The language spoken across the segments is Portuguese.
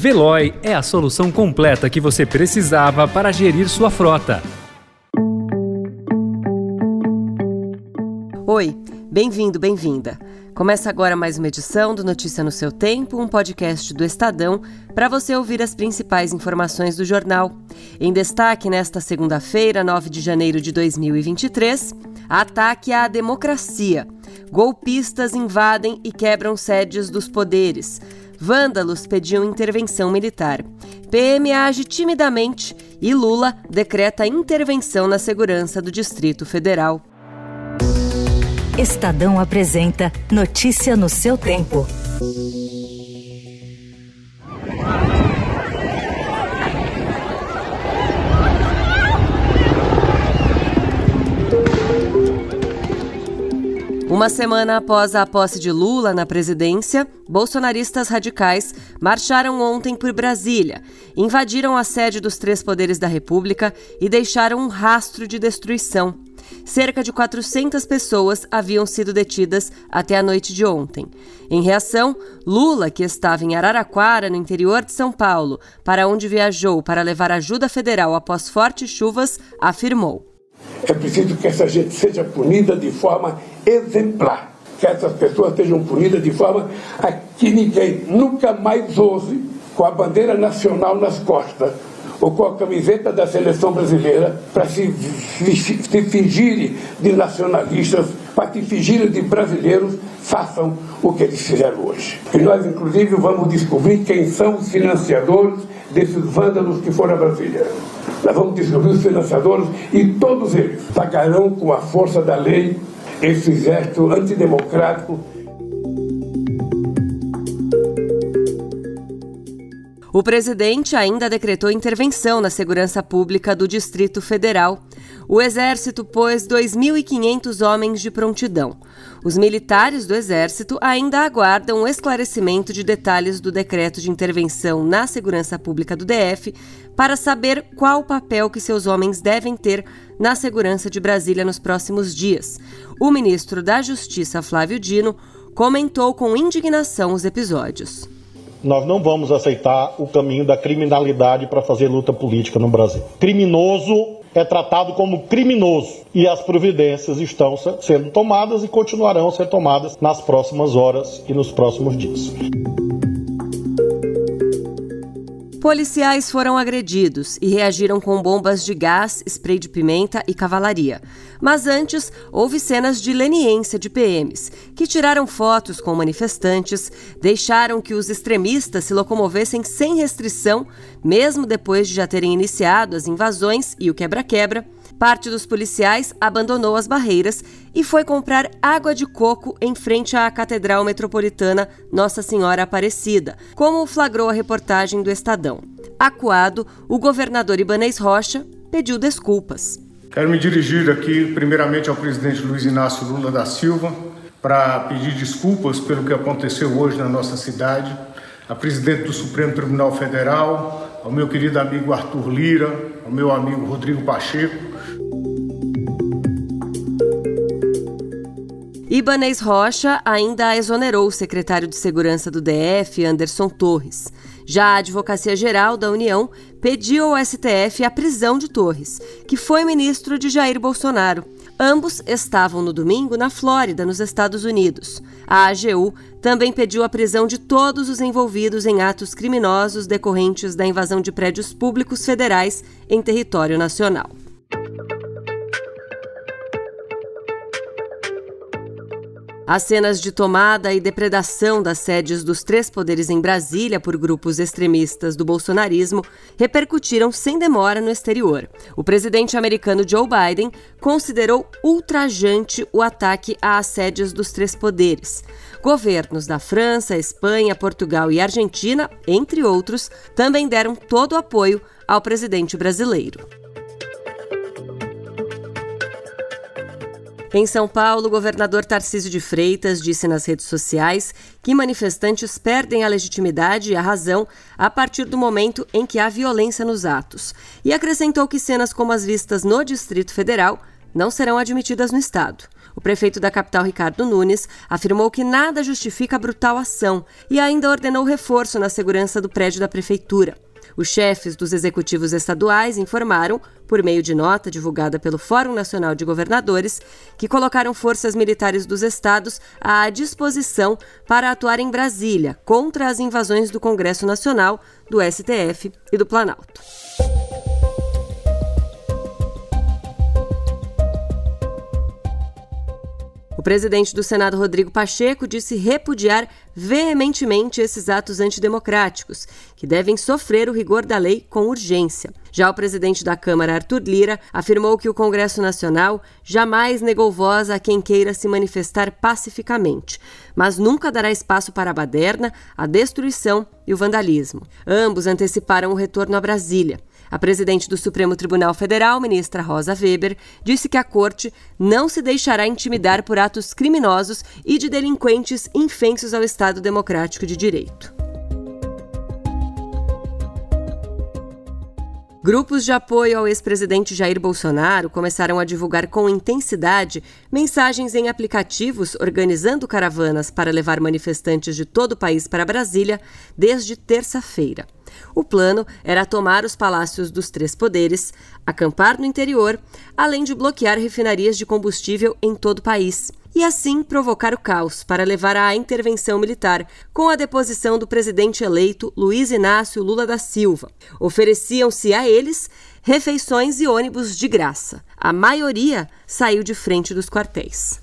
Veloy é a solução completa que você precisava para gerir sua frota. Oi, bem-vindo, bem-vinda. Começa agora mais uma edição do Notícia no seu Tempo, um podcast do Estadão, para você ouvir as principais informações do jornal. Em destaque nesta segunda-feira, 9 de janeiro de 2023, ataque à democracia. Golpistas invadem e quebram sedes dos poderes. Vândalos pediam intervenção militar. PM age timidamente e Lula decreta intervenção na segurança do Distrito Federal. Estadão apresenta Notícia no seu tempo. Uma semana após a posse de Lula na presidência, bolsonaristas radicais marcharam ontem por Brasília, invadiram a sede dos três poderes da República e deixaram um rastro de destruição. Cerca de 400 pessoas haviam sido detidas até a noite de ontem. Em reação, Lula, que estava em Araraquara, no interior de São Paulo, para onde viajou para levar ajuda federal após fortes chuvas, afirmou: é preciso que essa gente seja punida de forma exemplar. Que essas pessoas sejam punidas de forma a que ninguém nunca mais ouse, com a bandeira nacional nas costas, ou com a camiseta da seleção brasileira, para se, se fingirem de nacionalistas, para se fingirem de brasileiros, façam o que eles fizeram hoje. E nós, inclusive, vamos descobrir quem são os financiadores desses vândalos que foram a Brasília. Nós vamos descobrir os financiadores e todos eles pagarão com a força da lei esse exército antidemocrático. O presidente ainda decretou intervenção na segurança pública do Distrito Federal. O Exército pôs 2.500 homens de prontidão. Os militares do Exército ainda aguardam o esclarecimento de detalhes do decreto de intervenção na segurança pública do DF para saber qual o papel que seus homens devem ter na segurança de Brasília nos próximos dias. O ministro da Justiça, Flávio Dino, comentou com indignação os episódios. Nós não vamos aceitar o caminho da criminalidade para fazer luta política no Brasil. Criminoso é tratado como criminoso e as providências estão sendo tomadas e continuarão a ser tomadas nas próximas horas e nos próximos dias. Policiais foram agredidos e reagiram com bombas de gás, spray de pimenta e cavalaria. Mas antes, houve cenas de leniência de PMs, que tiraram fotos com manifestantes, deixaram que os extremistas se locomovessem sem restrição, mesmo depois de já terem iniciado as invasões e o quebra-quebra Parte dos policiais abandonou as barreiras e foi comprar água de coco em frente à Catedral Metropolitana Nossa Senhora Aparecida, como flagrou a reportagem do Estadão. Acuado, o governador Ibanez Rocha pediu desculpas. Quero me dirigir aqui, primeiramente, ao presidente Luiz Inácio Lula da Silva, para pedir desculpas pelo que aconteceu hoje na nossa cidade, a presidente do Supremo Tribunal Federal, ao meu querido amigo Arthur Lira, ao meu amigo Rodrigo Pacheco, Ibanez Rocha ainda exonerou o secretário de Segurança do DF, Anderson Torres. Já a Advocacia Geral da União pediu ao STF a prisão de Torres, que foi ministro de Jair Bolsonaro. Ambos estavam no domingo na Flórida, nos Estados Unidos. A AGU também pediu a prisão de todos os envolvidos em atos criminosos decorrentes da invasão de prédios públicos federais em território nacional. As cenas de tomada e depredação das sedes dos três poderes em Brasília por grupos extremistas do bolsonarismo repercutiram sem demora no exterior. O presidente americano Joe Biden considerou ultrajante o ataque às sedes dos três poderes. Governos da França, Espanha, Portugal e Argentina, entre outros, também deram todo o apoio ao presidente brasileiro. Em São Paulo, o governador Tarcísio de Freitas disse nas redes sociais que manifestantes perdem a legitimidade e a razão a partir do momento em que há violência nos atos. E acrescentou que cenas como as vistas no Distrito Federal não serão admitidas no Estado. O prefeito da capital, Ricardo Nunes, afirmou que nada justifica a brutal ação e ainda ordenou reforço na segurança do prédio da prefeitura. Os chefes dos executivos estaduais informaram, por meio de nota divulgada pelo Fórum Nacional de Governadores, que colocaram forças militares dos estados à disposição para atuar em Brasília contra as invasões do Congresso Nacional, do STF e do Planalto. O presidente do Senado, Rodrigo Pacheco, disse repudiar veementemente esses atos antidemocráticos, que devem sofrer o rigor da lei com urgência. Já o presidente da Câmara, Arthur Lira, afirmou que o Congresso Nacional jamais negou voz a quem queira se manifestar pacificamente, mas nunca dará espaço para a baderna, a destruição e o vandalismo. Ambos anteciparam o retorno a Brasília. A presidente do Supremo Tribunal Federal, ministra Rosa Weber, disse que a corte não se deixará intimidar por atos criminosos e de delinquentes infensos ao Estado Democrático de Direito. Grupos de apoio ao ex-presidente Jair Bolsonaro começaram a divulgar com intensidade mensagens em aplicativos organizando caravanas para levar manifestantes de todo o país para Brasília desde terça-feira. O plano era tomar os palácios dos três poderes, acampar no interior, além de bloquear refinarias de combustível em todo o país e assim provocar o caos para levar à intervenção militar, com a deposição do presidente eleito Luiz Inácio Lula da Silva. Ofereciam-se a eles refeições e ônibus de graça. A maioria saiu de frente dos quartéis.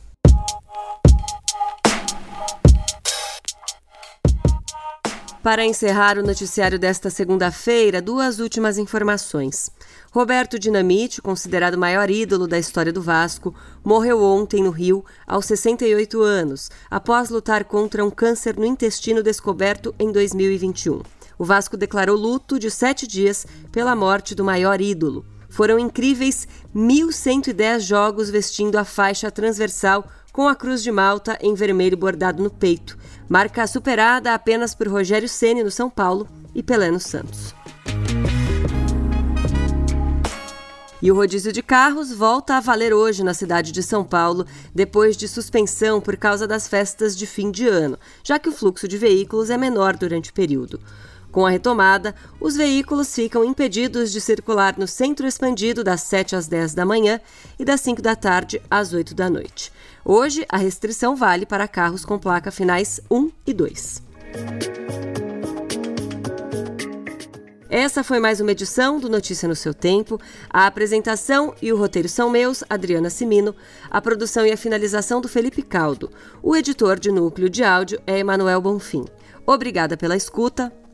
Para encerrar o noticiário desta segunda-feira, duas últimas informações. Roberto Dinamite, considerado o maior ídolo da história do Vasco, morreu ontem no Rio, aos 68 anos, após lutar contra um câncer no intestino descoberto em 2021. O Vasco declarou luto de sete dias pela morte do maior ídolo. Foram incríveis 1.110 jogos vestindo a faixa transversal com a Cruz de Malta em vermelho bordado no peito marca superada apenas por Rogério Ceni no São Paulo e Pelé no Santos. E o rodízio de carros volta a valer hoje na cidade de São Paulo, depois de suspensão por causa das festas de fim de ano, já que o fluxo de veículos é menor durante o período. Com a retomada, os veículos ficam impedidos de circular no centro expandido das 7 às 10 da manhã e das 5 da tarde às 8 da noite. Hoje, a restrição vale para carros com placa finais 1 e 2. Essa foi mais uma edição do Notícia no seu Tempo. A apresentação e o roteiro são meus, Adriana Simino. A produção e a finalização do Felipe Caldo. O editor de núcleo de áudio é Emanuel Bonfim. Obrigada pela escuta.